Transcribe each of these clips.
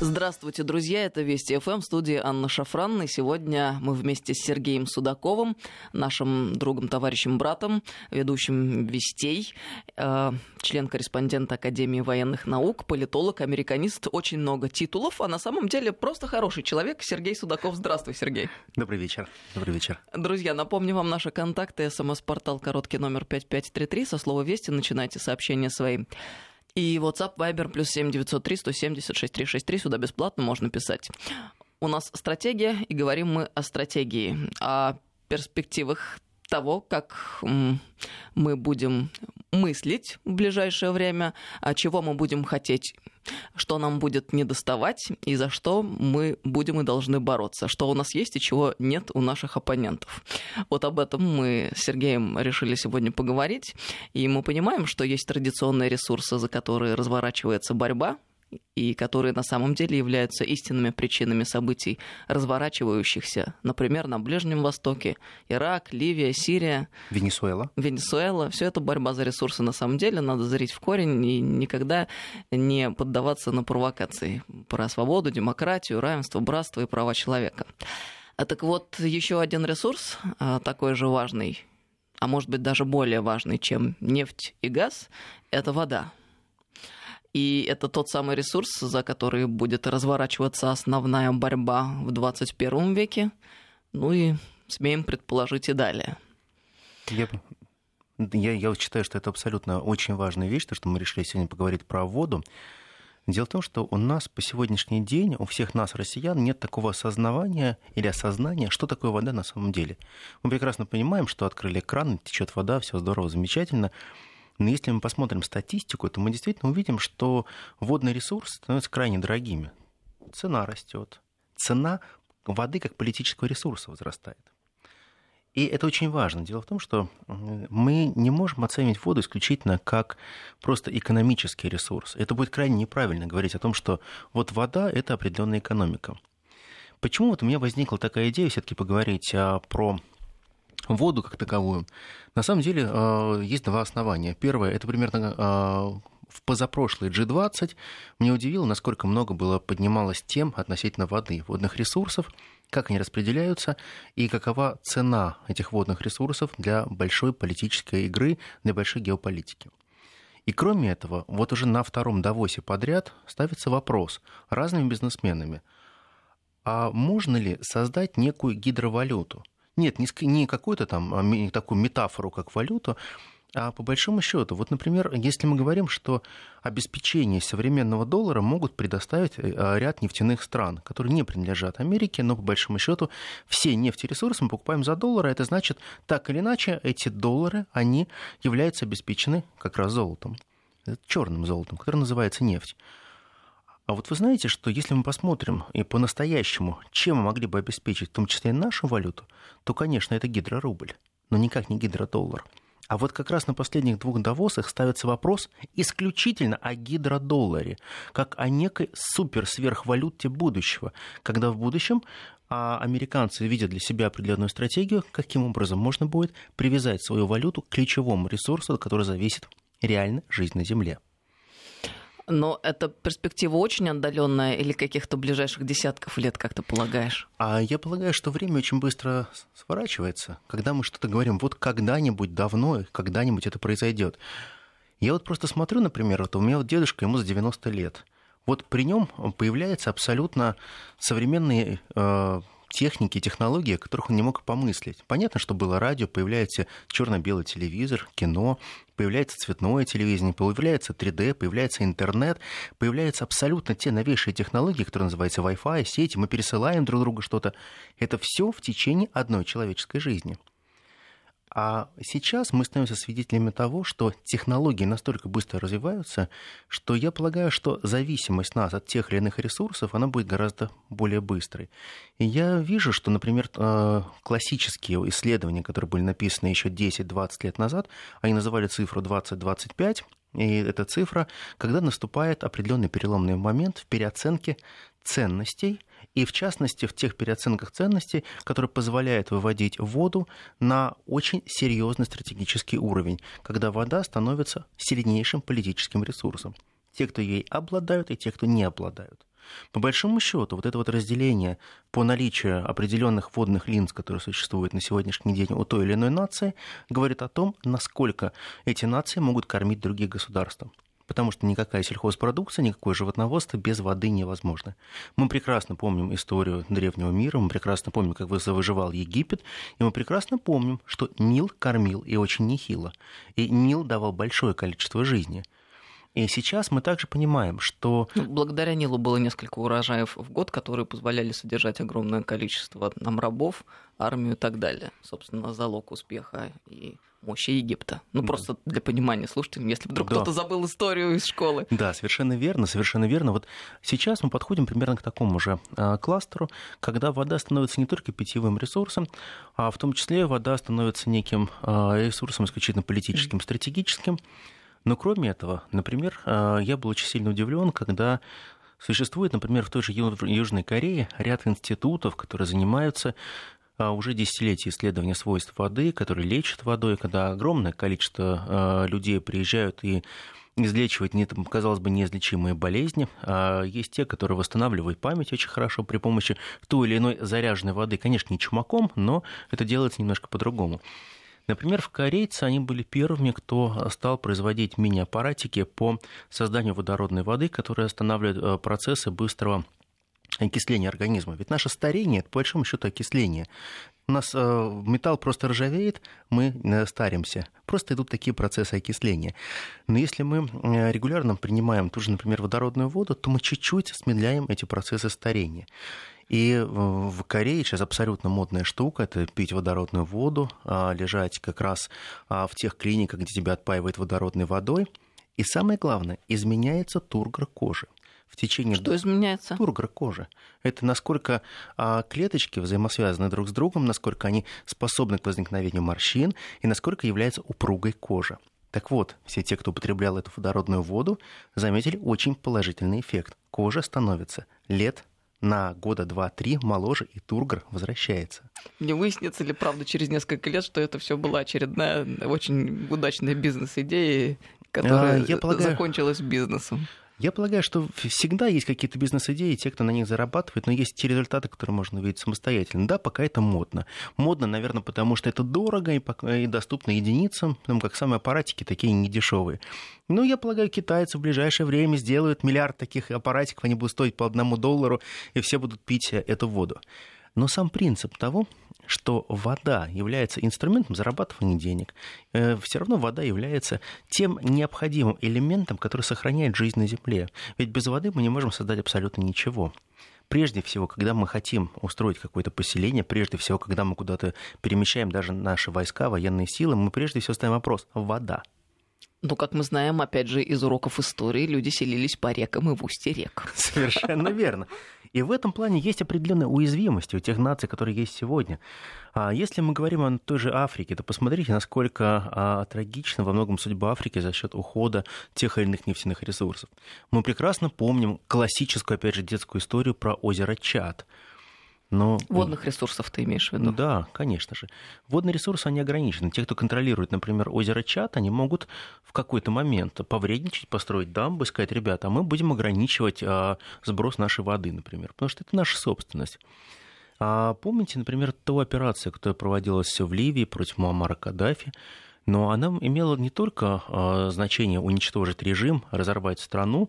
Здравствуйте, друзья! Это Вести ФМ, студии Анна Шафран. И сегодня мы вместе с Сергеем Судаковым, нашим другом, товарищем, братом, ведущим Вестей, э, член-корреспондент Академии военных наук, политолог, американист, очень много титулов, а на самом деле просто хороший человек. Сергей Судаков. Здравствуй, Сергей. Добрый вечер. Добрый вечер. Друзья, напомню вам наши контакты. СМС-портал короткий номер 5533. Со слова «Вести» начинайте сообщения свои. И WhatsApp, Viber, плюс 7 903 170 6363. Сюда бесплатно можно писать. У нас стратегия, и говорим мы о стратегии, о перспективах того, как мы будем мыслить в ближайшее время, а чего мы будем хотеть, что нам будет недоставать и за что мы будем и должны бороться, что у нас есть и чего нет у наших оппонентов. Вот об этом мы с Сергеем решили сегодня поговорить, и мы понимаем, что есть традиционные ресурсы, за которые разворачивается борьба, и которые на самом деле являются истинными причинами событий, разворачивающихся, например, на Ближнем Востоке, Ирак, Ливия, Сирия. Венесуэла. Венесуэла. Все это борьба за ресурсы на самом деле. Надо зрить в корень и никогда не поддаваться на провокации про свободу, демократию, равенство, братство и права человека. А так вот, еще один ресурс, а, такой же важный, а может быть даже более важный, чем нефть и газ, это вода. И это тот самый ресурс, за который будет разворачиваться основная борьба в 21 веке. Ну и смеем предположить и далее. Я, я, я считаю, что это абсолютно очень важная вещь, то, что мы решили сегодня поговорить про воду. Дело в том, что у нас по сегодняшний день, у всех нас, россиян, нет такого осознавания или осознания, что такое вода на самом деле. Мы прекрасно понимаем, что открыли кран, течет вода, все здорово, замечательно. Но если мы посмотрим статистику, то мы действительно увидим, что водные ресурсы становятся крайне дорогими. Цена растет. Цена воды как политического ресурса возрастает. И это очень важно. Дело в том, что мы не можем оценивать воду исключительно как просто экономический ресурс. Это будет крайне неправильно говорить о том, что вот вода – это определенная экономика. Почему вот у меня возникла такая идея все-таки поговорить а, про воду как таковую, на самом деле э, есть два основания. Первое, это примерно э, в позапрошлый G20 мне удивило, насколько много было поднималось тем относительно воды, водных ресурсов, как они распределяются и какова цена этих водных ресурсов для большой политической игры, для большой геополитики. И кроме этого, вот уже на втором Давосе подряд ставится вопрос разными бизнесменами, а можно ли создать некую гидровалюту – нет, не, какую-то там а, такую метафору, как валюту, а по большому счету, вот, например, если мы говорим, что обеспечение современного доллара могут предоставить э, а, ряд нефтяных стран, которые не принадлежат Америке, но по большому счету все нефтересурсы мы покупаем за доллары, это значит, так или иначе, эти доллары, они являются обеспечены как раз золотом, черным золотом, который называется нефть. А вот вы знаете, что если мы посмотрим и по-настоящему, чем мы могли бы обеспечить, в том числе и нашу валюту, то, конечно, это гидрорубль, но никак не гидродоллар. А вот как раз на последних двух Давосах ставится вопрос исключительно о гидродолларе, как о некой супер-сверхвалюте будущего, когда в будущем а американцы видят для себя определенную стратегию, каким образом можно будет привязать свою валюту к ключевому ресурсу, от которого зависит реально жизнь на Земле. Но эта перспектива очень отдаленная или каких-то ближайших десятков лет, как ты полагаешь? А я полагаю, что время очень быстро сворачивается. Когда мы что-то говорим, вот когда-нибудь давно, когда-нибудь это произойдет. Я вот просто смотрю, например, вот у меня вот дедушка, ему за 90 лет. Вот при нем появляются абсолютно современные э, техники, технологии, о которых он не мог помыслить. Понятно, что было радио, появляется черно-белый телевизор, кино, появляется цветное телевидение, появляется 3D, появляется интернет, появляются абсолютно те новейшие технологии, которые называются Wi-Fi, сети, мы пересылаем друг другу что-то. Это все в течение одной человеческой жизни. А сейчас мы становимся свидетелями того, что технологии настолько быстро развиваются, что я полагаю, что зависимость нас от тех или иных ресурсов, она будет гораздо более быстрой. И я вижу, что, например, э, классические исследования, которые были написаны еще 10-20 лет назад, они называли цифру 20-25, и эта цифра, когда наступает определенный переломный момент в переоценке ценностей – и в частности в тех переоценках ценностей, которые позволяют выводить воду на очень серьезный стратегический уровень, когда вода становится сильнейшим политическим ресурсом. Те, кто ей обладают, и те, кто не обладают. По большому счету, вот это вот разделение по наличию определенных водных линз, которые существуют на сегодняшний день у той или иной нации, говорит о том, насколько эти нации могут кормить другие государства потому что никакая сельхозпродукция, никакое животноводство без воды невозможно. Мы прекрасно помним историю древнего мира, мы прекрасно помним, как выживал Египет, и мы прекрасно помним, что Нил кормил и очень нехило, и Нил давал большое количество жизни. И сейчас мы также понимаем, что... Ну, благодаря Нилу было несколько урожаев в год, которые позволяли содержать огромное количество нам рабов, армию и так далее. Собственно, залог успеха и мощи Египта. Ну, да. просто для понимания слушайте, если вдруг да. кто-то забыл историю из школы. Да, совершенно верно, совершенно верно. Вот сейчас мы подходим примерно к такому же а, кластеру, когда вода становится не только питьевым ресурсом, а в том числе вода становится неким а, ресурсом исключительно политическим, стратегическим. Но кроме этого, например, а, я был очень сильно удивлен, когда Существует, например, в той же Южной Корее ряд институтов, которые занимаются уже десятилетия исследования свойств воды, которые лечат водой, когда огромное количество а, людей приезжают и излечивать, не, казалось бы, неизлечимые болезни. Есть те, которые восстанавливают память очень хорошо при помощи той или иной заряженной воды. Конечно, не чумаком, но это делается немножко по-другому. Например, в корейцы они были первыми, кто стал производить мини-аппаратики по созданию водородной воды, которые останавливают э, процессы быстрого окисления организма. Ведь наше старение – это, по большому счету, окисление. У нас э, металл просто ржавеет, мы э, старимся. Просто идут такие процессы окисления. Но если мы регулярно принимаем ту же, например, водородную воду, то мы чуть-чуть смедляем эти процессы старения. И в Корее сейчас абсолютно модная штука – это пить водородную воду, а, лежать как раз а, в тех клиниках, где тебя отпаивают водородной водой. И самое главное, изменяется тургор кожи. В течение... Что изменяется? Тургор кожи. Это насколько а, клеточки взаимосвязаны друг с другом, насколько они способны к возникновению морщин и насколько является упругой кожа. Так вот, все те, кто употреблял эту водородную воду, заметили очень положительный эффект. Кожа становится лет на года два-три моложе, и Тургор возвращается. Не выяснится ли, правда, через несколько лет, что это все была очередная очень удачная бизнес-идея, которая а, я полагаю... закончилась бизнесом? Я полагаю, что всегда есть какие-то бизнес-идеи, те, кто на них зарабатывает, но есть те результаты, которые можно увидеть самостоятельно. Да, пока это модно. Модно, наверное, потому что это дорого и, и доступно единицам, потому как сами аппаратики такие недешевые. Ну, я полагаю, китайцы в ближайшее время сделают миллиард таких аппаратиков, они будут стоить по одному доллару, и все будут пить эту воду. Но сам принцип того, что вода является инструментом зарабатывания денег, э, все равно вода является тем необходимым элементом, который сохраняет жизнь на Земле. Ведь без воды мы не можем создать абсолютно ничего. Прежде всего, когда мы хотим устроить какое-то поселение, прежде всего, когда мы куда-то перемещаем даже наши войска, военные силы, мы прежде всего ставим вопрос – вода. Ну, как мы знаем, опять же, из уроков истории люди селились по рекам и в устье рек. Совершенно верно. И в этом плане есть определенная уязвимость у тех наций, которые есть сегодня. А если мы говорим о той же Африке, то посмотрите, насколько а, трагична во многом судьба Африки за счет ухода тех или иных нефтяных ресурсов. Мы прекрасно помним классическую, опять же, детскую историю про озеро Чад – но... Водных ресурсов ты имеешь в виду? Да, конечно же. Водные ресурсы, они ограничены. Те, кто контролирует, например, озеро Чат, они могут в какой-то момент повредничать, построить дамбы, сказать, ребята, а мы будем ограничивать а, сброс нашей воды, например, потому что это наша собственность. А помните, например, ту операцию, которая проводилась в Ливии против Муаммара Каддафи, но она имела не только а, значение уничтожить режим, разорвать страну,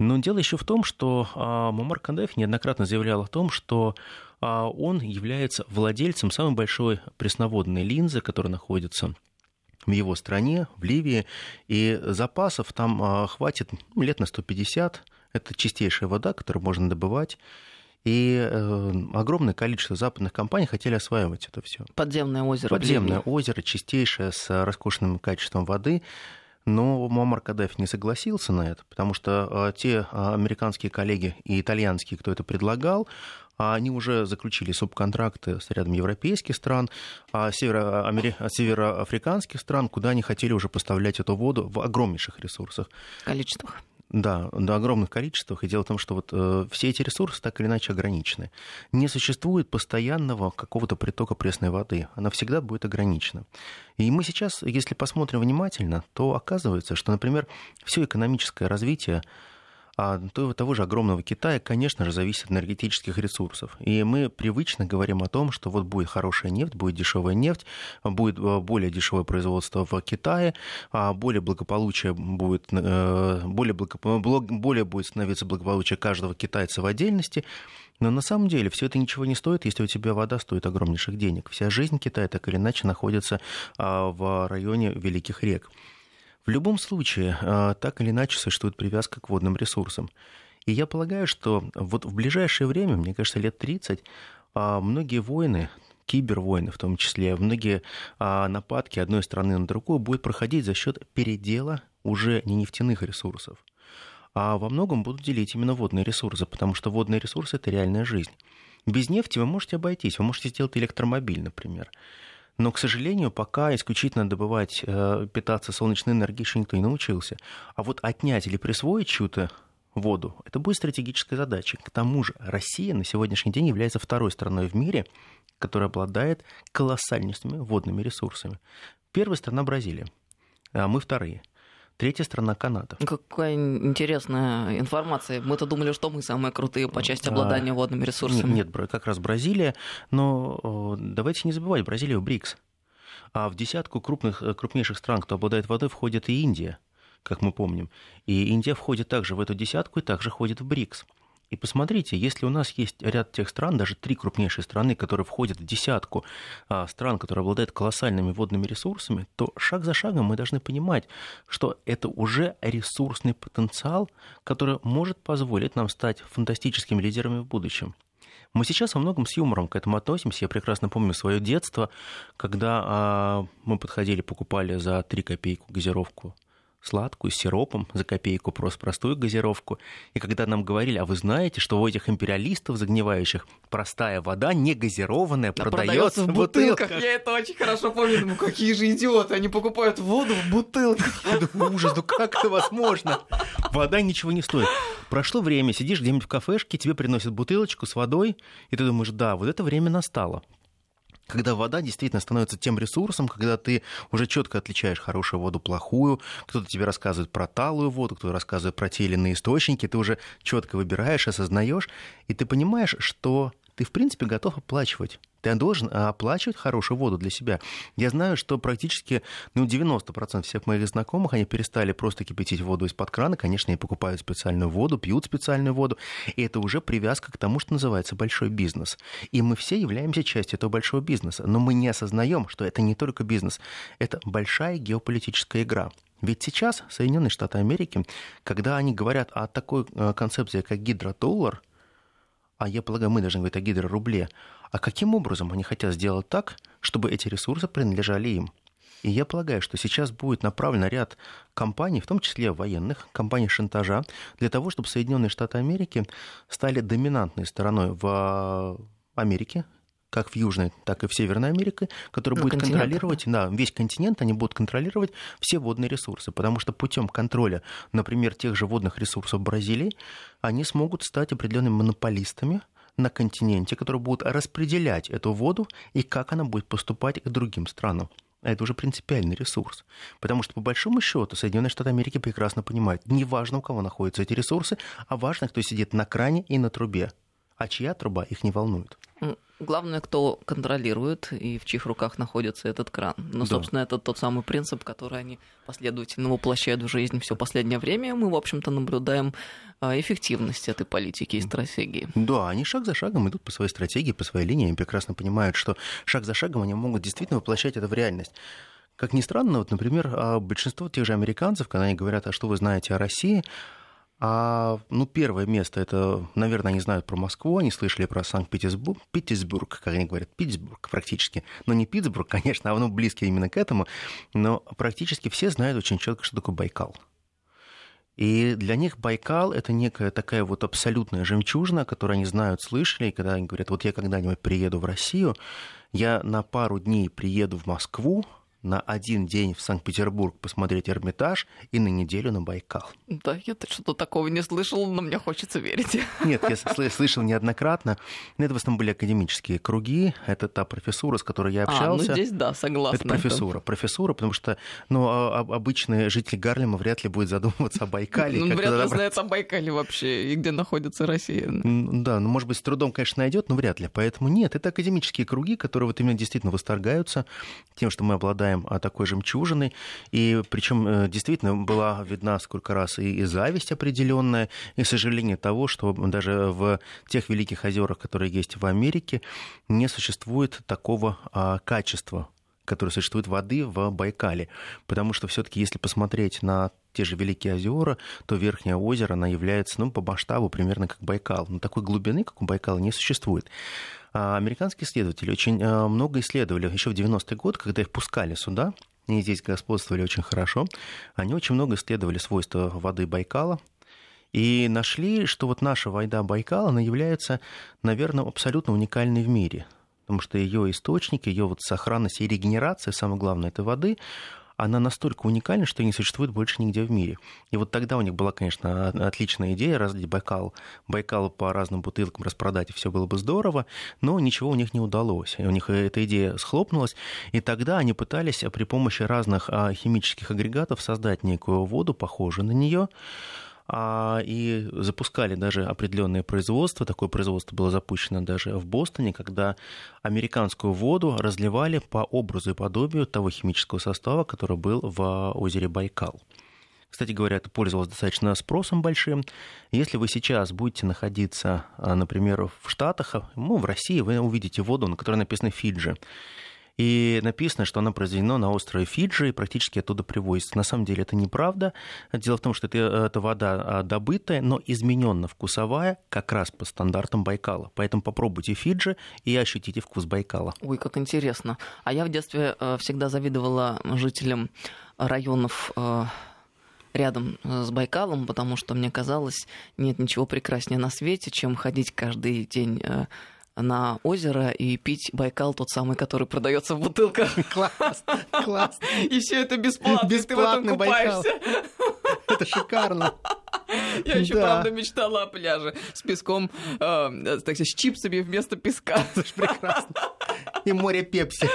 но дело еще в том, что а, Мумар Кандаев неоднократно заявлял о том, что а, он является владельцем самой большой пресноводной линзы, которая находится в его стране, в Ливии, и запасов там а, хватит ну, лет на 150. Это чистейшая вода, которую можно добывать. И э, огромное количество западных компаний хотели осваивать это все. Подземное озеро. Подземное озеро, чистейшее, с роскошным качеством воды. Но Муаммар Каддафи не согласился на это, потому что а, те а, американские коллеги и итальянские, кто это предлагал, они уже заключили субконтракты с рядом европейских стран, а северо североафриканских стран, куда они хотели уже поставлять эту воду в огромнейших ресурсах. Количествах. Да, до огромных количествах. И дело в том, что вот э, все эти ресурсы так или иначе ограничены. Не существует постоянного какого-то притока пресной воды. Она всегда будет ограничена. И мы сейчас, если посмотрим внимательно, то оказывается, что, например, все экономическое развитие а того же огромного Китая, конечно же, зависит от энергетических ресурсов. И мы привычно говорим о том, что вот будет хорошая нефть, будет дешевая нефть, будет э, более дешевое производство в Китае, а более благополучие будет, э, более, благо, более будет становиться благополучие каждого китайца в отдельности. Но на самом деле все это ничего не стоит, если у тебя вода стоит огромнейших денег. Вся жизнь Китая так или иначе находится а, в районе великих рек. В любом случае, а, так или иначе существует привязка к водным ресурсам. И я полагаю, что вот в ближайшее время, мне кажется, лет 30, а, многие войны, кибервойны в том числе, многие нападки одной страны на другую будут проходить за счет передела уже не нефтяных ресурсов, а во многом будут делить именно водные ресурсы, потому что водные ресурсы – это реальная жизнь. Без нефти вы можете обойтись, вы можете сделать электромобиль, например. Но, к сожалению, пока исключительно добывать, э, питаться солнечной энергией еще никто не научился. А вот отнять или присвоить чью-то воду, это будет стратегическая задача. К тому же Россия на сегодняшний день является второй страной в мире, которая обладает колоссальными водными ресурсами. Первая страна Бразилия, а мы вторые. Третья страна Канада. Какая интересная информация. Мы-то думали, что мы самые крутые по части обладания водными ресурсами. Нет, как раз Бразилия. Но давайте не забывать, Бразилия в БРИКС. А в десятку крупных, э, крупнейших стран, кто обладает водой, входит и Индия, как мы помним. И Индия входит также в эту десятку и также входит в БРИКС. И посмотрите, если у нас есть ряд тех стран, даже три крупнейшие страны, которые входят в десятку а, стран, которые обладают колоссальными водными ресурсами, то шаг за шагом мы должны понимать, что это уже ресурсный потенциал, который может позволить нам стать фантастическими лидерами в будущем. Мы сейчас во многом с юмором к этому относимся. Я прекрасно помню свое детство, когда а, мы подходили, покупали за 3 копейки газировку сладкую, с сиропом, за копейку просто простую газировку. И когда нам говорили, а вы знаете, что у этих империалистов загнивающих простая вода, не газированная, продается, в бутылках. бутылках. Я это очень хорошо помню. Ну какие же идиоты, они покупают воду в бутылках. Я думаю, ужас, ну как это возможно? Вода ничего не стоит. Прошло время, сидишь где-нибудь в кафешке, тебе приносят бутылочку с водой, и ты думаешь, да, вот это время настало когда вода действительно становится тем ресурсом, когда ты уже четко отличаешь хорошую воду, плохую, кто-то тебе рассказывает про талую воду, кто-то рассказывает про те или иные источники, ты уже четко выбираешь, осознаешь, и ты понимаешь, что ты, в принципе, готов оплачивать. Ты должен оплачивать хорошую воду для себя. Я знаю, что практически ну, 90% всех моих знакомых, они перестали просто кипятить воду из-под крана. Конечно, они покупают специальную воду, пьют специальную воду. И это уже привязка к тому, что называется большой бизнес. И мы все являемся частью этого большого бизнеса. Но мы не осознаем, что это не только бизнес. Это большая геополитическая игра. Ведь сейчас Соединенные Штаты Америки, когда они говорят о такой э, концепции, как гидродоллар, а я полагаю, мы должны говорить о гидрорубле, а каким образом они хотят сделать так, чтобы эти ресурсы принадлежали им? И я полагаю, что сейчас будет направлен ряд компаний, в том числе военных, компаний шантажа, для того, чтобы Соединенные Штаты Америки стали доминантной стороной в Америке, как в Южной, так и в Северной Америке, которая будет контролировать да, весь континент, они будут контролировать все водные ресурсы, потому что путем контроля, например, тех же водных ресурсов Бразилии, они смогут стать определенными монополистами на континенте, которые будут распределять эту воду и как она будет поступать к другим странам. А это уже принципиальный ресурс. Потому что, по большому счету, Соединенные Штаты Америки прекрасно понимают, не важно, у кого находятся эти ресурсы, а важно, кто сидит на кране и на трубе. А чья труба их не волнует. Главное, кто контролирует и в чьих руках находится этот кран. Но, да. собственно, это тот самый принцип, который они последовательно воплощают в жизнь все последнее время. Мы, в общем-то, наблюдаем а, эффективность этой политики и стратегии. Да, они шаг за шагом идут по своей стратегии, по своей линии. Они прекрасно понимают, что шаг за шагом они могут действительно воплощать это в реальность. Как ни странно, вот, например, а, большинство тех же американцев, когда они говорят, а что вы знаете о России, а, ну, первое место, это, наверное, они знают про Москву, они слышали про Санкт-Петербург, Петербург, как они говорят, Питтсбург практически. Но не Питтсбург, конечно, а оно близко именно к этому, но практически все знают очень четко, что такое Байкал. И для них Байкал — это некая такая вот абсолютная жемчужина, которую они знают, слышали, и когда они говорят, вот я когда-нибудь приеду в Россию, я на пару дней приеду в Москву, на один день в Санкт-Петербург посмотреть Эрмитаж и на неделю на Байкал. Да, я что-то такого не слышал, но мне хочется верить. Нет, я слышал неоднократно. Но это в основном были академические круги. Это та профессура, с которой я общался. А, ну здесь да, согласна. Это профессура. Это... Профессура, потому что ну, а, а, обычный житель Гарлема вряд ли будет задумываться о Байкале. Ну, вряд ли знает о Байкале вообще и где находится Россия. Да, ну, может быть, с трудом, конечно, найдет, но вряд ли. Поэтому нет, это академические круги, которые вот именно действительно восторгаются тем, что мы обладаем а, такой жемчужиной. И причем э, действительно была видна сколько раз и, и зависть определенная, и сожаление того, что даже в тех великих озерах, которые есть в Америке, не существует такого а, качества которое существует воды в Байкале. Потому что все-таки, если посмотреть на те же Великие озера, то Верхнее озеро, она является, ну, по масштабу примерно как Байкал. Но такой глубины, как у Байкала, не существует. А американские исследователи очень э, много исследовали еще в 90-е годы, когда их пускали сюда, и здесь господствовали очень хорошо. Они очень много исследовали свойства воды Байкала, и нашли, что вот наша вода Байкала, она является, наверное, абсолютно уникальной в мире. Потому что ее источник, ее вот сохранность и регенерация, самое главное, этой воды, она настолько уникальна, что не существует больше нигде в мире. И вот тогда у них была, конечно, отличная идея разлить Байкал, Байкал по разным бутылкам распродать, и все было бы здорово, но ничего у них не удалось. У них эта идея схлопнулась, и тогда они пытались при помощи разных а, химических агрегатов создать некую воду, похожую на нее, а, и запускали даже определенные производства. Такое производство было запущено даже в Бостоне, когда американскую воду разливали по образу и подобию того химического состава, который был в озере Байкал. Кстати говоря, это пользовалось достаточно спросом большим. Если вы сейчас будете находиться, а, например, в Штатах, ну, в России, вы увидите воду, на которой написано «Фиджи». И написано, что оно произведено на острове Фиджи и практически оттуда привозится. На самом деле это неправда. Дело в том, что это, это вода а, добытая, но измененно вкусовая как раз по стандартам Байкала. Поэтому попробуйте Фиджи и ощутите вкус Байкала. Ой, как интересно. А я в детстве э, всегда завидовала жителям районов э, рядом э, с Байкалом, потому что мне казалось, нет ничего прекраснее на свете, чем ходить каждый день на озеро и пить Байкал тот самый, который продается в бутылках. Класс, класс. И все это бесплатно, Бесплатный ты в этом купаешься. Это шикарно. Я еще, да. правда, мечтала о пляже с песком, э, так с чипсами вместо песка. Это ж прекрасно. И море пепси.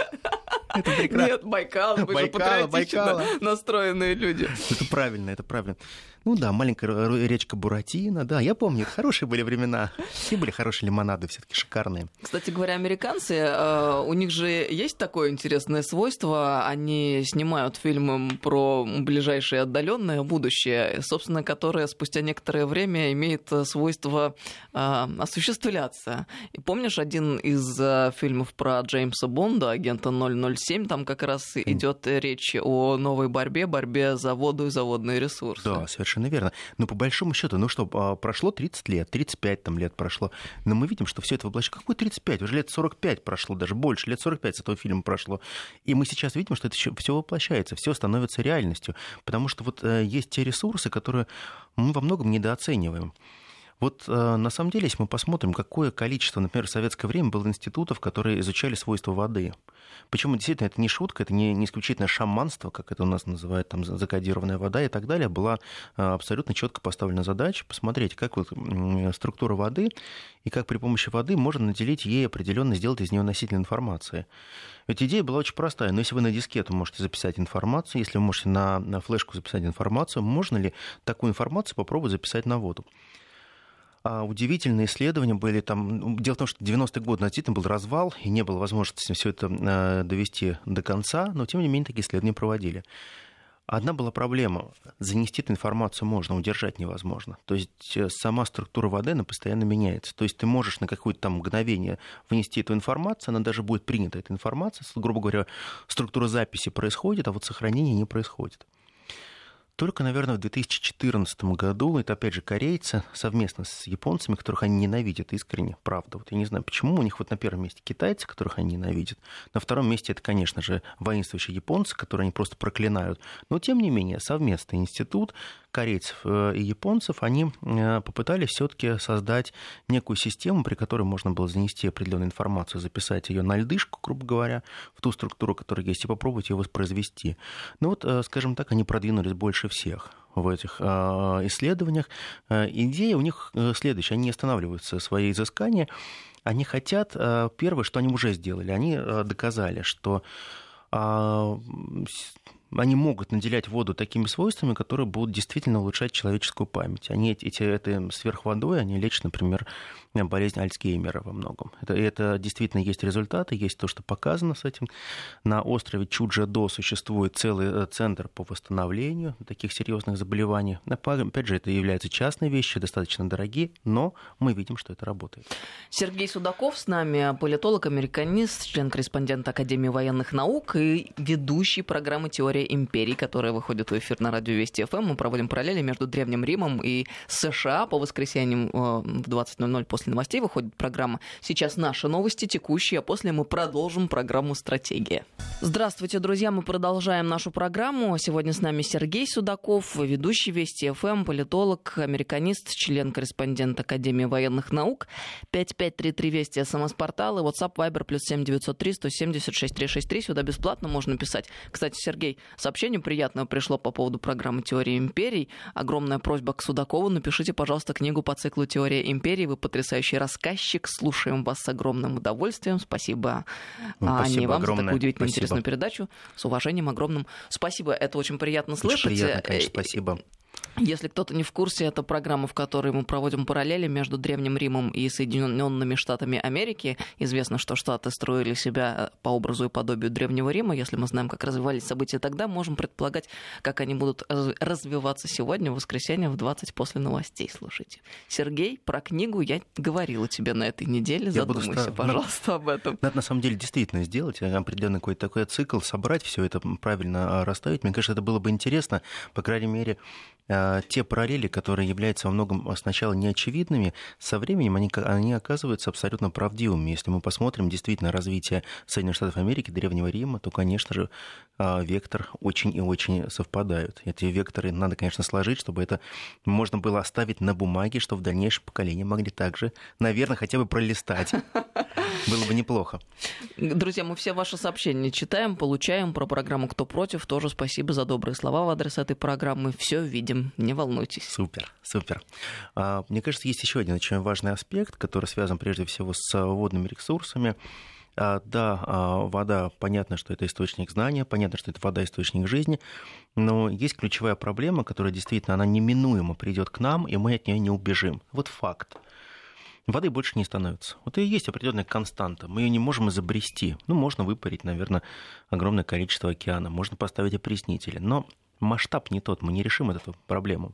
Это прекрасно. Нет, Байкал, вы Байкала, же Байкала. настроенные люди. Это правильно, это правильно. Ну да, маленькая речка Буратино, да, я помню, хорошие были времена. Все были хорошие лимонады, все таки шикарные. Кстати говоря, американцы, э, у них же есть такое интересное свойство, они снимают фильмы про ближайшее отдаленное будущее, собственно, которое спустя некоторое время имеет свойство э, осуществляться. И помнишь один из э, фильмов про Джеймса Бонда, агента 007, там как раз идет речь о новой борьбе, борьбе за воду и за водные ресурсы. Да, совершенно верно. Но по большому счету, ну что, а, прошло 30 лет, 35 там лет прошло, но мы видим, что все это воплощается. Какой 35? Уже лет 45 прошло, даже больше, лет 45 с этого фильма прошло. И мы сейчас видим, что это все воплощается, все становится реальностью. Потому что вот э, есть те ресурсы, которые мы во многом недооцениваем. Вот э, на самом деле, если мы посмотрим, какое количество, например, в советское время было институтов, которые изучали свойства воды. Почему действительно это не шутка, это не, не исключительно шаманство, как это у нас называют, там закодированная вода и так далее. Была э, абсолютно четко поставлена задача посмотреть, как вот структура воды и как при помощи воды можно наделить ей определенно, сделать из нее носитель информации. Ведь идея была очень простая. Но если вы на дискету можете записать информацию, если вы можете на, на флешку записать информацию, можно ли такую информацию попробовать записать на воду? А удивительные исследования были там. Ну, дело в том, что 90-й год действительно был развал, и не было возможности все это э, довести до конца, но тем не менее такие исследования проводили. Одна была проблема. Занести эту информацию можно, удержать невозможно. То есть э, сама структура воды, она постоянно меняется. То есть ты можешь на какое-то там мгновение внести эту информацию, она даже будет принята, эта информация. Грубо говоря, структура записи происходит, а вот сохранение не происходит. Только, наверное, в 2014 году, это опять же корейцы совместно с японцами, которых они ненавидят искренне, правда. Вот я не знаю, почему у них вот на первом месте китайцы, которых они ненавидят, на втором месте это, конечно же, воинствующие японцы, которые они просто проклинают. Но, тем не менее, совместный институт корейцев э, и японцев, они э, попытались все-таки создать некую систему, при которой можно было занести определенную информацию, записать ее на льдышку, грубо говоря, в ту структуру, которая есть, и попробовать ее воспроизвести. Ну вот, э, скажем так, они продвинулись больше всех в этих исследованиях. Идея у них следующая. Они останавливаются свои изыскания. Они хотят, первое, что они уже сделали, они доказали, что а, они могут наделять воду такими свойствами, которые будут действительно улучшать человеческую память. Они эти, этой сверхводой, они лечат, например, болезнь Альцгеймера во многом. Это, это действительно есть результаты, есть то, что показано с этим. На острове Чуджа-До существует целый э, центр по восстановлению таких серьезных заболеваний. Опять же, это являются частные вещи, достаточно дорогие, но мы видим, что это работает. Сергей Судаков с нами, политолог, американист, член-корреспондент Академии военных наук и ведущий программы «Теория империи», которая выходит в эфир на радио Вести ФМ. Мы проводим параллели между Древним Римом и США по воскресеньям э, в 20.00 после новостей выходит программа «Сейчас наши новости текущие», а после мы продолжим программу «Стратегия». Здравствуйте, друзья, мы продолжаем нашу программу. Сегодня с нами Сергей Судаков, ведущий Вести ФМ, политолог, американист, член-корреспондент Академии военных наук. 5533 Вести, СМС-портал и WhatsApp Viber плюс 7903 176 363. Сюда бесплатно можно писать. Кстати, Сергей, сообщение приятное пришло по поводу программы «Теория империй». Огромная просьба к Судакову. Напишите, пожалуйста, книгу по циклу «Теория империй». Вы потрясающий рассказчик. Слушаем вас с огромным удовольствием. Спасибо, ну, спасибо Ане, вам огромное. за такую удивительную спасибо. интересную передачу. С уважением огромным спасибо. Это очень приятно слышать. Очень приятно, конечно, спасибо. Если кто-то не в курсе, это программа, в которой мы проводим параллели между Древним Римом и Соединенными Штатами Америки. Известно, что Штаты строили себя по образу и подобию Древнего Рима. Если мы знаем, как развивались события тогда, можем предполагать, как они будут развиваться сегодня, в воскресенье, в 20 после новостей. Слушайте. Сергей, про книгу я говорила тебе на этой неделе. Я Задумайся, буду... пожалуйста, надо, об этом. Надо на самом деле действительно сделать определенный какой-то такой цикл, собрать все это правильно а, расставить. Мне кажется, это было бы интересно, по крайней мере, те параллели, которые являются во многом сначала неочевидными, со временем они, они оказываются абсолютно правдивыми. Если мы посмотрим действительно развитие Соединенных Штатов Америки, Древнего Рима, то, конечно же, а, вектор очень и очень совпадают. Эти векторы надо, конечно, сложить, чтобы это можно было оставить на бумаге, чтобы в дальнейшем поколения могли также, наверное, хотя бы пролистать. Было бы неплохо. Друзья, мы все ваши сообщения читаем, получаем про программу «Кто против». Тоже спасибо за добрые слова в адрес этой программы. Все видим, не волнуйтесь. Супер, супер. А, мне кажется, есть еще один очень важный аспект, который связан прежде всего с водными ресурсами. А, да, а, вода, понятно, что это источник знания, понятно, что это вода источник жизни, но есть ключевая проблема, которая действительно, она неминуемо придет к нам, и мы от нее не убежим. Вот факт воды больше не становится. Вот и есть определенная константа. Мы ее не можем изобрести. Ну, можно выпарить, наверное, огромное количество океана, можно поставить опреснители. Но масштаб не тот, мы не решим эту проблему.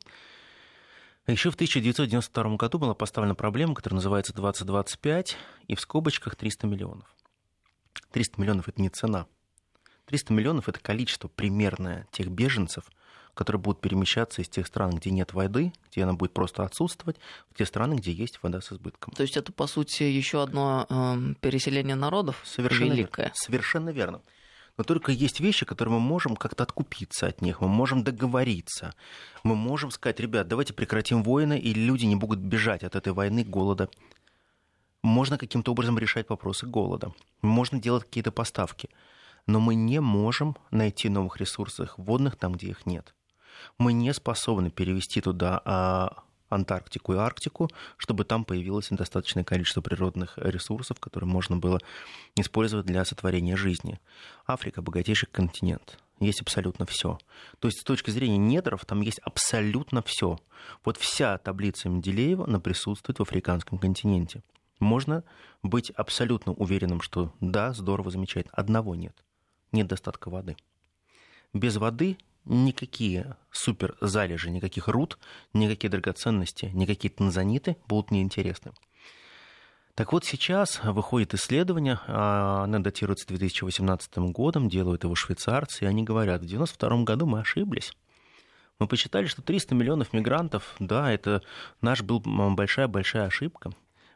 Еще в 1992 году была поставлена проблема, которая называется 2025, и в скобочках 300 миллионов. 300 миллионов – это не цена. 300 миллионов – это количество примерное тех беженцев – которые будут перемещаться из тех стран, где нет воды, где она будет просто отсутствовать, в те страны, где есть вода с избытком. То есть это, по сути, еще одно э, переселение народов Совершенно великое. Верно. Совершенно верно. Но только есть вещи, которые мы можем как-то откупиться от них, мы можем договориться, мы можем сказать, ребят, давайте прекратим войны, и люди не будут бежать от этой войны, голода. Можно каким-то образом решать вопросы голода, можно делать какие-то поставки, но мы не можем найти новых ресурсов водных там, где их нет. Мы не способны перевести туда а, Антарктику и Арктику, чтобы там появилось достаточное количество природных ресурсов, которые можно было использовать для сотворения жизни. Африка – богатейший континент. Есть абсолютно все. То есть с точки зрения недров там есть абсолютно все. Вот вся таблица Менделеева, она присутствует в африканском континенте. Можно быть абсолютно уверенным, что да, здорово, замечательно. Одного нет. Нет достатка воды. Без воды никакие супер залежи, никаких руд, никакие драгоценности, никакие танзаниты будут неинтересны. Так вот, сейчас выходит исследование, а, оно датируется 2018 годом, делают его швейцарцы, и они говорят, в 1992 году мы ошиблись. Мы посчитали, что 300 миллионов мигрантов, да, это наш был большая-большая ошибка.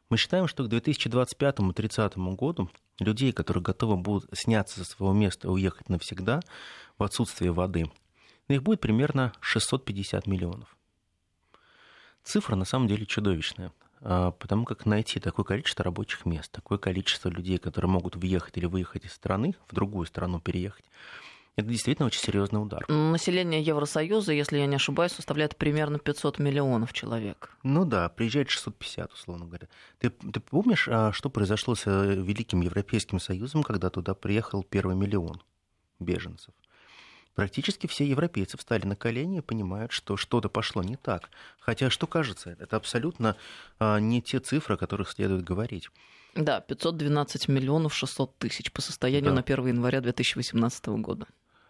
Мы считаем, что к 2025-2030 году людей, которые готовы будут сняться со своего места и уехать навсегда в отсутствие воды, их будет примерно 650 миллионов. Цифра на самом деле чудовищная, а, потому как найти такое количество рабочих мест, такое количество людей, которые могут въехать или выехать из страны, в другую страну переехать, это действительно очень серьезный удар. Население Евросоюза, если я не ошибаюсь, составляет примерно 500 миллионов человек. Ну да, приезжает 650, условно говоря. Ты, ты помнишь, а, что произошло с э, Великим Европейским Союзом, когда туда приехал первый миллион беженцев? Практически все европейцы встали на колени и понимают, что что-то пошло не так. Хотя, что кажется, это абсолютно а, не те цифры, о которых следует говорить. Да, 512 миллионов 600 тысяч по состоянию да. на 1 января 2018 года.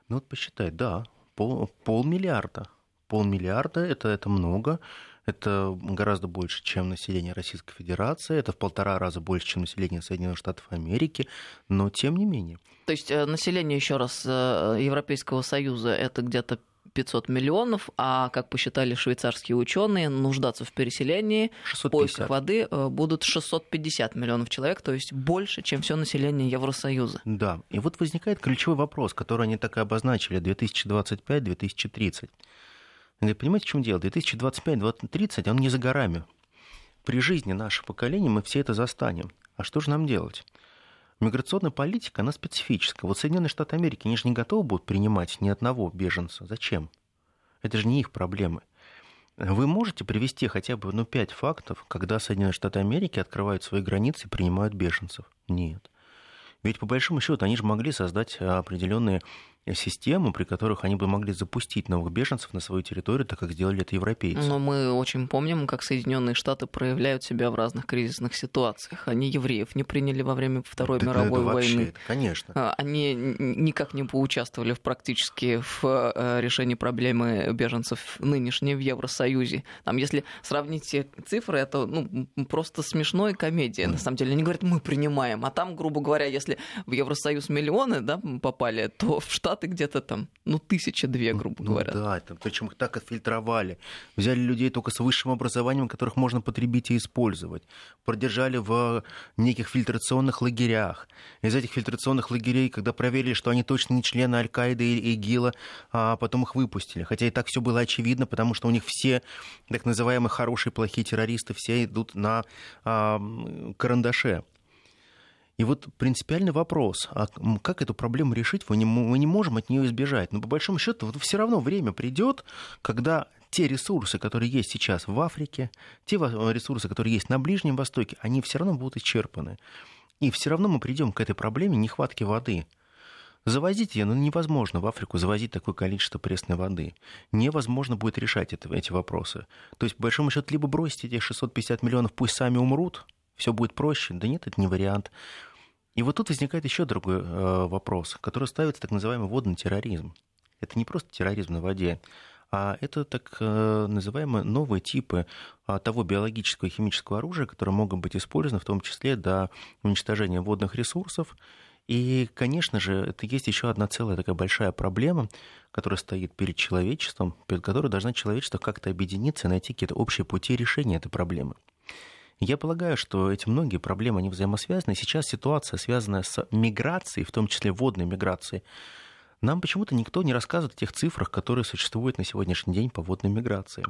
Ну вот посчитай, да, пол, полмиллиарда. Полмиллиарда это, это много. Это гораздо больше, чем население Российской Федерации, это в полтора раза больше, чем население Соединенных Штатов Америки, но тем не менее. То есть э, население, еще раз, э, Европейского Союза это где-то 500 миллионов, а, как посчитали швейцарские ученые, нуждаться в переселении, 650. в поисках воды э, будут 650 миллионов человек, то есть больше, чем все население Евросоюза. Да, и вот возникает ключевой вопрос, который они так и обозначили, 2025-2030. Понимаете, в чем дело? 2025-2030, он не за горами. При жизни нашего поколения мы все это застанем. А что же нам делать? Миграционная политика, она специфическая. Вот Соединенные Штаты Америки, они же не готовы будут принимать ни одного беженца. Зачем? Это же не их проблемы. Вы можете привести хотя бы ну, пять фактов, когда Соединенные Штаты Америки открывают свои границы и принимают беженцев? Нет. Ведь по большому счету они же могли создать определенные систему, при которых они бы могли запустить новых беженцев на свою территорию, так как сделали это европейцы. Но мы очень помним, как Соединенные Штаты проявляют себя в разных кризисных ситуациях. Они евреев не приняли во время Второй так мировой это войны. Вообще, конечно. А, они никак не поучаствовали в практически в э, решении проблемы беженцев нынешней в Евросоюзе. Там, если сравнить цифры, это ну, просто смешно и комедия. На самом деле, они говорят, мы принимаем. А там, грубо говоря, если в Евросоюз миллионы да, попали, то в Штаты Штаты где-то там, ну, тысяча две, ну, грубо ну, говоря. Да, это, причем их так отфильтровали. Взяли людей только с высшим образованием, которых можно потребить и использовать. Продержали в неких фильтрационных лагерях. Из этих фильтрационных лагерей, когда проверили, что они точно не члены Аль-Каиды и ИГИЛа, а потом их выпустили. Хотя и так все было очевидно, потому что у них все так называемые хорошие, плохие террористы, все идут на а, карандаше. И вот принципиальный вопрос, а как эту проблему решить, мы не, мы не можем от нее избежать. Но по большому счету вот все равно время придет, когда те ресурсы, которые есть сейчас в Африке, те ресурсы, которые есть на Ближнем Востоке, они все равно будут исчерпаны. И все равно мы придем к этой проблеме нехватки воды. Завозить ее ну, невозможно в Африку, завозить такое количество пресной воды. Невозможно будет решать это, эти вопросы. То есть, по большому счету, либо бросить эти 650 миллионов, пусть сами умрут, все будет проще. Да нет, это не вариант. И вот тут возникает еще другой э, вопрос, который ставится так называемый водный терроризм. Это не просто терроризм на воде, а это так э, называемые новые типы э, того биологического и химического оружия, которые могут быть использованы в том числе для уничтожения водных ресурсов. И, конечно же, это есть еще одна целая такая большая проблема, которая стоит перед человечеством, перед которой должна человечество как-то объединиться и найти какие-то общие пути решения этой проблемы. Я полагаю, что эти многие проблемы, они взаимосвязаны. Сейчас ситуация, связанная с миграцией, в том числе водной миграцией, нам почему-то никто не рассказывает о тех цифрах, которые существуют на сегодняшний день по водной миграции.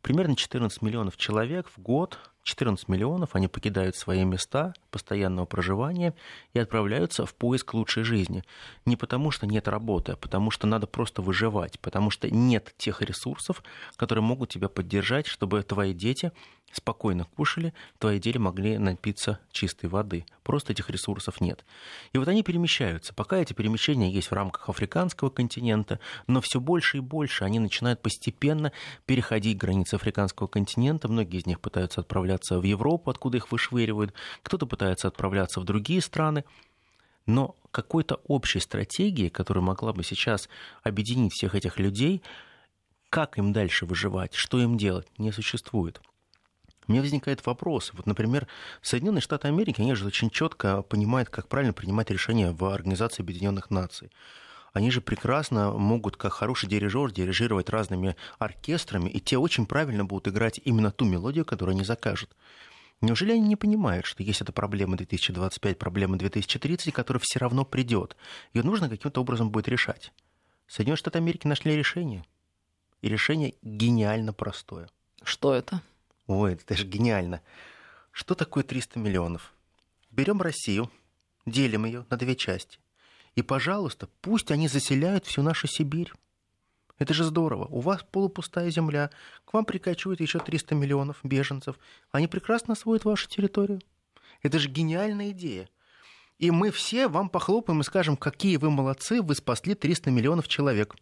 Примерно 14 миллионов человек в год 14 миллионов, они покидают свои места постоянного проживания и отправляются в поиск лучшей жизни. Не потому, что нет работы, а потому что надо просто выживать, потому что нет тех ресурсов, которые могут тебя поддержать, чтобы твои дети спокойно кушали, твои дети могли напиться чистой воды. Просто этих ресурсов нет. И вот они перемещаются. Пока эти перемещения есть в рамках африканского континента, но все больше и больше они начинают постепенно переходить границы африканского континента. Многие из них пытаются отправляться отправляться в Европу, откуда их вышвыривают, кто-то пытается отправляться в другие страны. Но какой-то общей стратегии, которая могла бы сейчас объединить всех этих людей, как им дальше выживать, что им делать, не существует. Мне возникает вопрос. Вот, например, Соединенные Штаты Америки, они же очень четко понимают, как правильно принимать решения в Организации Объединенных Наций. Они же прекрасно могут, как хороший дирижер, дирижировать разными оркестрами, и те очень правильно будут играть именно ту мелодию, которую они закажут. Неужели они не понимают, что есть эта проблема 2025, проблема 2030, которая все равно придет? Ее нужно каким-то образом будет решать. Соединенные Штаты Америки нашли решение. И решение гениально простое. Что это? Ой, это же гениально. Что такое 300 миллионов? Берем Россию, делим ее на две части. И, пожалуйста, пусть они заселяют всю нашу Сибирь. Это же здорово. У вас полупустая земля. К вам прикачивают еще 300 миллионов беженцев. Они прекрасно освоят вашу территорию. Это же гениальная идея. И мы все вам похлопаем и скажем, какие вы молодцы, вы спасли 300 миллионов человек.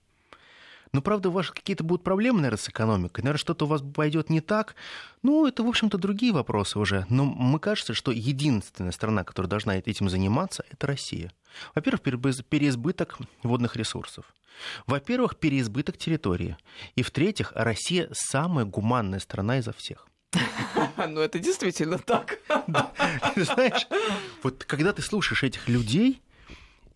Но, правда, у вас какие-то будут проблемы, наверное, с экономикой. Наверное, что-то у вас пойдет не так. Ну, это, в общем-то, другие вопросы уже. Но мне кажется, что единственная страна, которая должна этим заниматься, это Россия. Во-первых, переизбыток водных ресурсов. Во-первых, переизбыток территории. И в-третьих, Россия самая гуманная страна изо всех. Ну, это действительно так. Знаешь, вот когда ты слушаешь этих людей,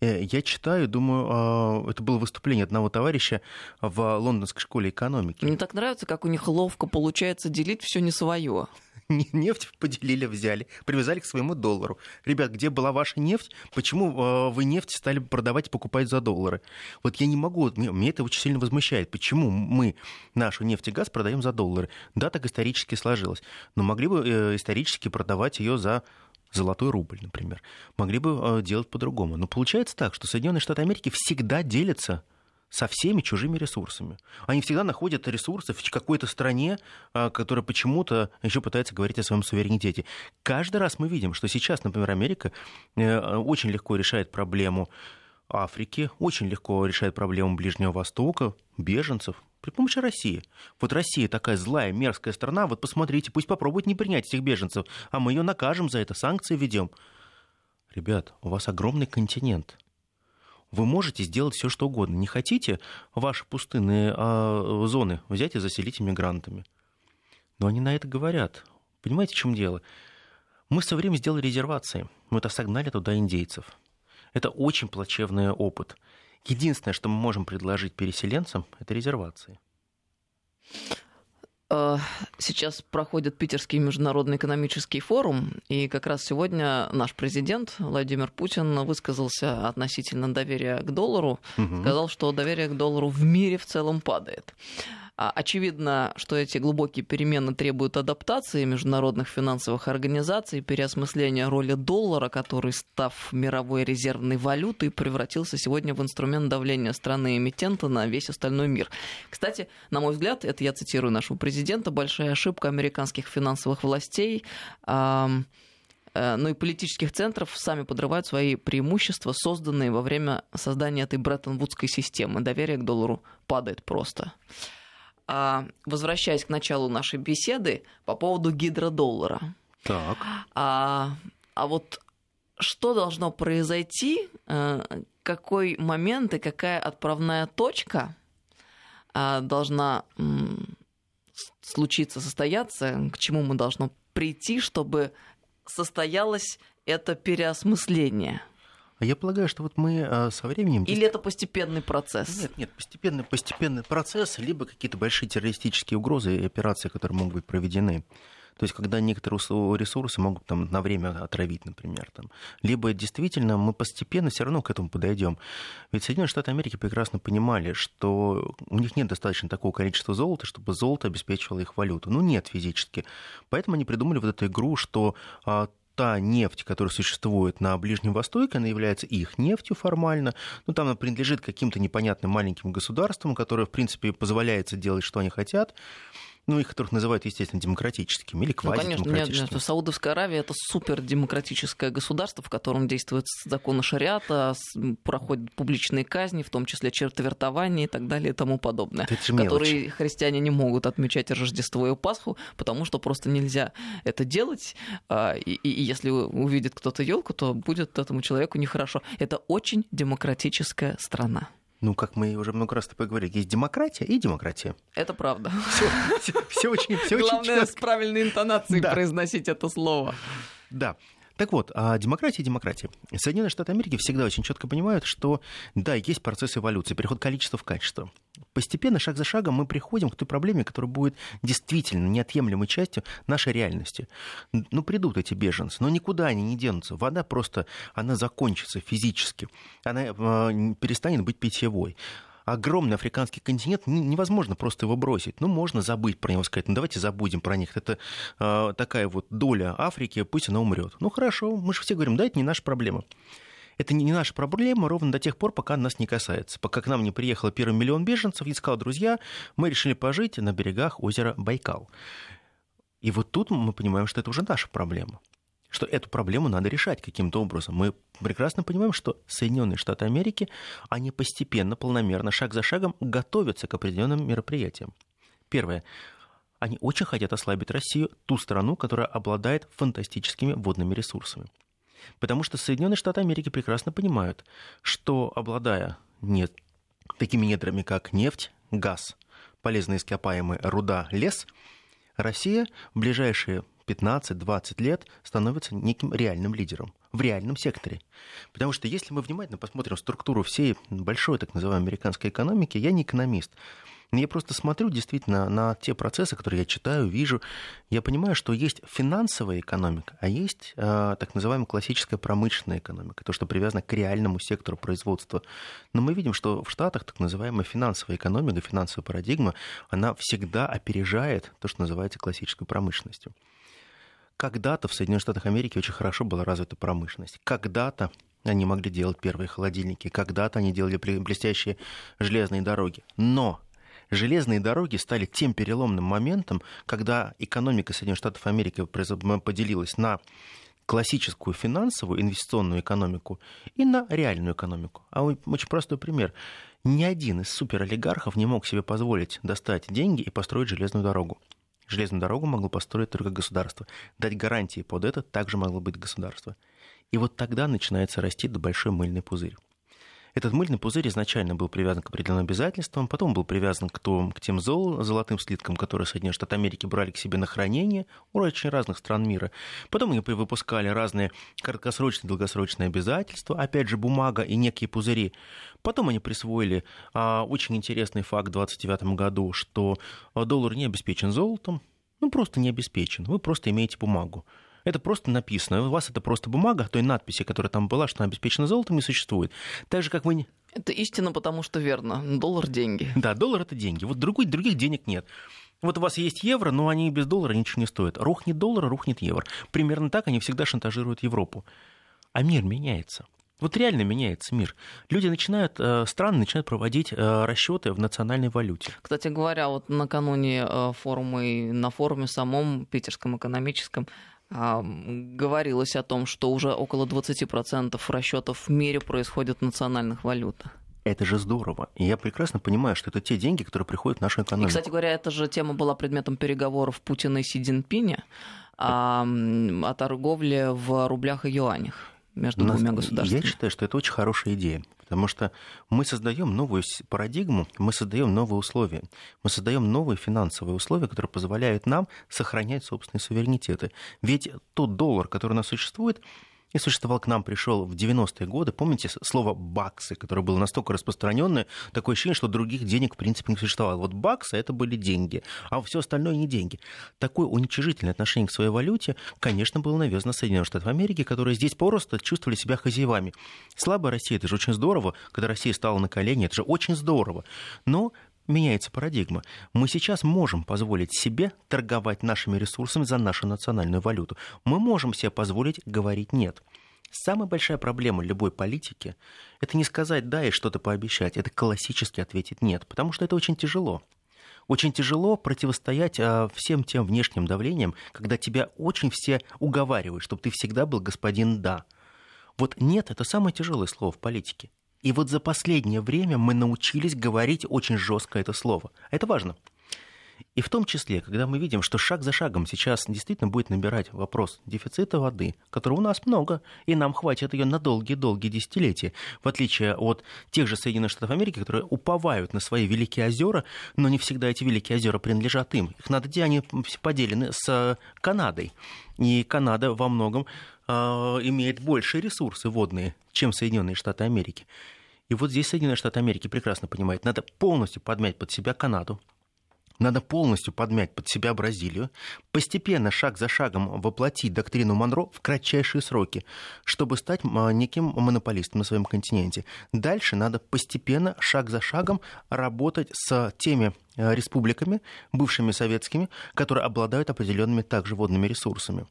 я читаю, думаю, а, это было выступление одного товарища в лондонской школе экономики. Мне так нравится, как у них ловко получается делить все не свое. нефть поделили, взяли, привязали к своему доллару. Ребят, где была ваша нефть? Почему э, вы нефть стали продавать и покупать за доллары? Вот я не могу, мне это очень сильно возмущает. Почему мы нашу нефть и газ продаем за доллары? Да, так исторически сложилось. Но могли бы э, исторически продавать ее за золотой рубль, например. Могли бы э, делать по-другому. Но получается так, что Соединенные Штаты Америки всегда делятся со всеми чужими ресурсами. Они всегда находят ресурсы в какой-то стране, а, которая почему-то еще пытается говорить о своем суверенитете. Каждый раз мы видим, что сейчас, например, Америка э, очень легко решает проблему Африки, очень легко решает проблему Ближнего Востока, беженцев, при помощи России. Вот Россия такая злая, мерзкая страна, вот посмотрите, пусть попробует не принять этих беженцев, а мы ее накажем за это, санкции ведем. Ребят, у вас огромный континент – вы можете сделать все, что угодно. Не хотите ваши пустынные а, зоны взять и заселить иммигрантами? Но они на это говорят. Понимаете, в чем дело? Мы со временем сделали резервации. Мы это согнали туда индейцев. Это очень плачевный опыт. Единственное, что мы можем предложить переселенцам, это резервации. Э, сейчас проходит Питерский международный экономический форум, и как раз сегодня наш президент Владимир Путин высказался относительно доверия к доллару, угу. сказал, что доверие к доллару в мире в целом падает. А, очевидно, что эти глубокие перемены требуют адаптации международных финансовых организаций, переосмысления роли доллара, который, став мировой резервной валютой, превратился сегодня в инструмент давления страны-эмитента на весь остальной мир. Кстати, на мой взгляд, это я цитирую нашего президента, большая ошибка американских финансовых властей э, ну и политических центров сами подрывают свои преимущества, созданные во время создания этой Бреттон-Вудской системы. Доверие к доллару падает просто. А, возвращаясь к началу нашей беседы по поводу гидродоллара. Так. А, а вот что должно произойти, э, какой момент и какая отправная точка а, должна случиться, состояться, к чему мы должны прийти, чтобы состоялось это переосмысление? А я полагаю, что вот мы а, со временем... Или это постепенный процесс? Нет, нет, постепенный, постепенный процесс, либо какие-то большие террористические угрозы и операции, которые могут быть проведены. То есть, когда некоторые ресурсы могут там, на время отравить, например. Там. Либо действительно мы постепенно все равно к этому подойдем. Ведь Соединенные Штаты Америки прекрасно понимали, что у них нет достаточно такого количества золота, чтобы золото обеспечивало их валюту. Ну, нет физически. Поэтому они придумали вот эту игру, что а, та нефть, которая существует на Ближнем Востоке, она является их нефтью формально. Ну, там она принадлежит каким-то непонятным маленьким государствам, которые, в принципе, позволяется делать, что они хотят ну, их которых называют, естественно, демократическими или квазидемократическими. Ну, конечно, нет, Саудовская Аравия – это супердемократическое государство, в котором действуют законы шариата, проходят публичные казни, в том числе четвертование и так далее и тому подобное, которые мелочь. христиане не могут отмечать Рождество и Пасху, потому что просто нельзя это делать, а, и, и если увидит кто-то елку, то будет этому человеку нехорошо. Это очень демократическая страна. Ну, как мы уже много раз поговорили, есть демократия и демократия. Это правда. Все, все, все очень, все Главное очень с правильной интонацией да. произносить это слово. Да. Так вот, а демократия и демократия. Соединенные Штаты Америки всегда очень четко понимают, что да, есть процесс эволюции, переход количества в качество. Постепенно, шаг за шагом, мы приходим к той проблеме, которая будет действительно неотъемлемой частью нашей реальности. Ну, придут эти беженцы, но никуда они не денутся. Вода просто, она закончится физически. Она э, перестанет быть питьевой огромный африканский континент, невозможно просто его бросить. Ну, можно забыть про него, сказать, ну, давайте забудем про них. Это э, такая вот доля Африки, пусть она умрет. Ну, хорошо, мы же все говорим, да, это не наша проблема. Это не, наша проблема ровно до тех пор, пока нас не касается. Пока к нам не приехало первый миллион беженцев и сказал, друзья, мы решили пожить на берегах озера Байкал. И вот тут мы понимаем, что это уже наша проблема что эту проблему надо решать каким-то образом. Мы прекрасно понимаем, что Соединенные Штаты Америки, они постепенно, полномерно, шаг за шагом готовятся к определенным мероприятиям. Первое. Они очень хотят ослабить Россию, ту страну, которая обладает фантастическими водными ресурсами. Потому что Соединенные Штаты Америки прекрасно понимают, что обладая нет, такими недрами, как нефть, газ, полезные ископаемые, руда, лес, Россия в ближайшие 15-20 лет становится неким реальным лидером в реальном секторе. Потому что если мы внимательно посмотрим структуру всей большой так называемой американской экономики, я не экономист, я просто смотрю действительно на те процессы, которые я читаю, вижу. Я понимаю, что есть финансовая экономика, а есть э, так называемая классическая промышленная экономика, то, что привязано к реальному сектору производства. Но мы видим, что в Штатах так называемая финансовая экономика, финансовая парадигма, она всегда опережает то, что называется классической промышленностью. Когда-то в Соединенных Штатах Америки очень хорошо была развита промышленность. Когда-то они могли делать первые холодильники, когда-то они делали блестящие железные дороги. Но железные дороги стали тем переломным моментом, когда экономика Соединенных Штатов Америки поделилась на классическую финансовую инвестиционную экономику и на реальную экономику. А очень простой пример. Ни один из суперолигархов не мог себе позволить достать деньги и построить железную дорогу. Железную дорогу могло построить только государство. Дать гарантии под это также могло быть государство. И вот тогда начинается расти большой мыльный пузырь. Этот мыльный пузырь изначально был привязан к определенным обязательствам, потом был привязан к, том, к тем зол, золотым слиткам, которые Соединенные Штаты Америки брали к себе на хранение у очень разных стран мира. Потом они выпускали разные краткосрочные, долгосрочные обязательства, опять же, бумага и некие пузыри. Потом они присвоили а, очень интересный факт в 1929 году, что доллар не обеспечен золотом, ну просто не обеспечен, вы просто имеете бумагу. Это просто написано. У вас это просто бумага, той надписи, которая там была, что она обеспечена золотом, не существует. Так же, как вы... Это истина, потому что верно. Доллар – деньги. Да, доллар – это деньги. Вот другой, других денег нет. Вот у вас есть евро, но они без доллара ничего не стоят. Рухнет доллар, рухнет евро. Примерно так они всегда шантажируют Европу. А мир меняется. Вот реально меняется мир. Люди начинают, э, страны начинают проводить э, расчеты в национальной валюте. Кстати говоря, вот накануне э, форума и на форуме самом питерском экономическом говорилось о том, что уже около 20% расчетов в мире происходит в национальных валютах. Это же здорово. И я прекрасно понимаю, что это те деньги, которые приходят в нашу экономику. И, кстати говоря, эта же тема была предметом переговоров Путина и Си Цзиньпиня о, о торговле в рублях и юанях между нас, двумя государствами. Я считаю, что это очень хорошая идея, потому что мы создаем новую парадигму, мы создаем новые условия, мы создаем новые финансовые условия, которые позволяют нам сохранять собственные суверенитеты. Ведь тот доллар, который у нас существует, и существовал к нам, пришел в 90-е годы. Помните слово «баксы», которое было настолько распространенное, такое ощущение, что других денег в принципе не существовало. Вот баксы — это были деньги, а все остальное не деньги. Такое уничижительное отношение к своей валюте, конечно, было навязано Соединенным Штатам Америки, которые здесь просто чувствовали себя хозяевами. Слабая Россия — это же очень здорово, когда Россия стала на колени, это же очень здорово. Но меняется парадигма. Мы сейчас можем позволить себе торговать нашими ресурсами за нашу национальную валюту. Мы можем себе позволить говорить «нет». Самая большая проблема любой политики – это не сказать «да» и что-то пообещать, это классически ответить «нет», потому что это очень тяжело. Очень тяжело противостоять а, всем тем внешним давлениям, когда тебя очень все уговаривают, чтобы ты всегда был господин «да». Вот «нет» – это самое тяжелое слово в политике. И вот за последнее время мы научились говорить очень жестко это слово. Это важно. И в том числе, когда мы видим, что шаг за шагом сейчас действительно будет набирать вопрос дефицита воды, которого у нас много, и нам хватит ее на долгие-долгие десятилетия, в отличие от тех же Соединенных Штатов Америки, которые уповают на свои великие озера, но не всегда эти великие озера принадлежат им. Их надо, где они поделены с Канадой. И Канада во многом э, имеет большие ресурсы водные, чем Соединенные Штаты Америки. И вот здесь Соединенные Штаты Америки прекрасно понимают, надо полностью подмять под себя Канаду, надо полностью подмять под себя Бразилию, постепенно, шаг за шагом воплотить доктрину Монро в кратчайшие сроки, чтобы стать неким монополистом на своем континенте. Дальше надо постепенно, шаг за шагом работать с теми э, республиками, бывшими советскими, которые обладают определенными также водными ресурсами.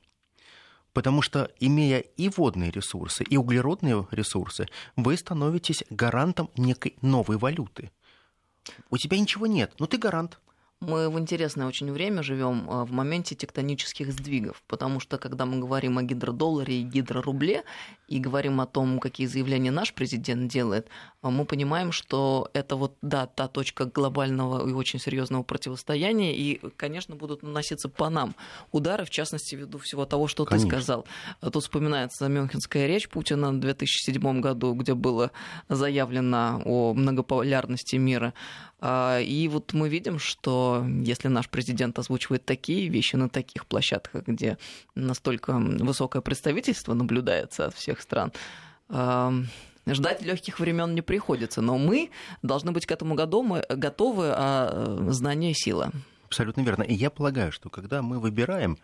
Потому что, имея и водные ресурсы, и углеродные ресурсы, вы становитесь гарантом некой новой валюты. У тебя ничего нет, но ты гарант. Мы в интересное очень время живем а, в моменте тектонических сдвигов, потому что когда мы говорим о гидродолларе и гидрорубле и говорим о том, какие заявления наш президент делает, а, мы понимаем, что это вот, да, та точка глобального и очень серьезного противостояния, и, конечно, будут наноситься по нам удары, в частности, ввиду всего того, что конечно. ты сказал. Тут вспоминается Мюнхенская речь Путина в 2007 году, где было заявлено о многополярности мира. А, и вот мы видим, что если наш президент озвучивает такие вещи на таких площадках, где настолько высокое представительство наблюдается от всех стран, а, ждать легких времен не приходится. Но мы должны быть к этому готовы, готовы а знание сила. Абсолютно верно. И я полагаю, что когда мы выбираем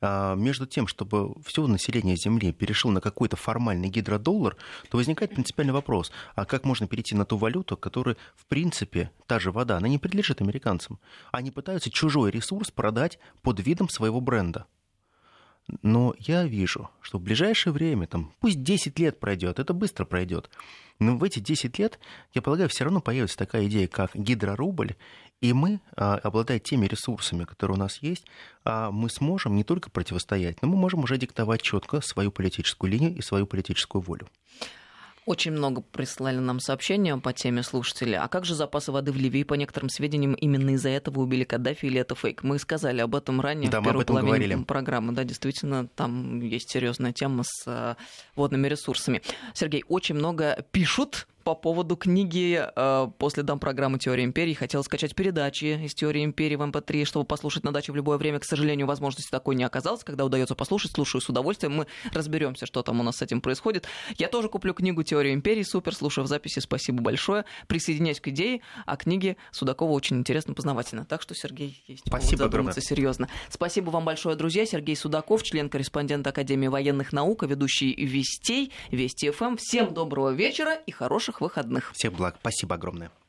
между тем, чтобы все население Земли перешло на какой-то формальный гидродоллар, то возникает принципиальный вопрос, а как можно перейти на ту валюту, которая, в принципе, та же вода, она не принадлежит американцам. Они пытаются чужой ресурс продать под видом своего бренда. Но я вижу, что в ближайшее время, там, пусть 10 лет пройдет, это быстро пройдет, но в эти 10 лет, я полагаю, все равно появится такая идея, как гидрорубль, и мы, а, обладая теми ресурсами, которые у нас есть, а, мы сможем не только противостоять, но мы можем уже диктовать четко свою политическую линию и свою политическую волю. Очень много прислали нам сообщения по теме слушателей. А как же запасы воды в Ливии? По некоторым сведениям, именно из-за этого убили Каддафи или это фейк? Мы сказали об этом ранее да, в первой половине говорили. программы. Да, действительно, там есть серьезная тема с э, водными ресурсами. Сергей, очень много пишут по поводу книги э, после дам программы «Теория империи». Хотела скачать передачи из «Теории империи» в MP3, эм чтобы послушать на даче в любое время. К сожалению, возможности такой не оказалось. Когда удается послушать, слушаю с удовольствием. Мы разберемся, что там у нас с этим происходит. Я тоже куплю книгу «Теория империи». Супер, слушаю в записи. Спасибо большое. Присоединяюсь к идее. А книги Судакова очень интересно, познавательно. Так что, Сергей, есть Спасибо задуматься серьезно. Спасибо вам большое, друзья. Сергей Судаков, член-корреспондент Академии военных наук, ведущий Вестей, Вести ФМ. Всем доброго вечера и хороших выходных. Всех благ. Спасибо огромное.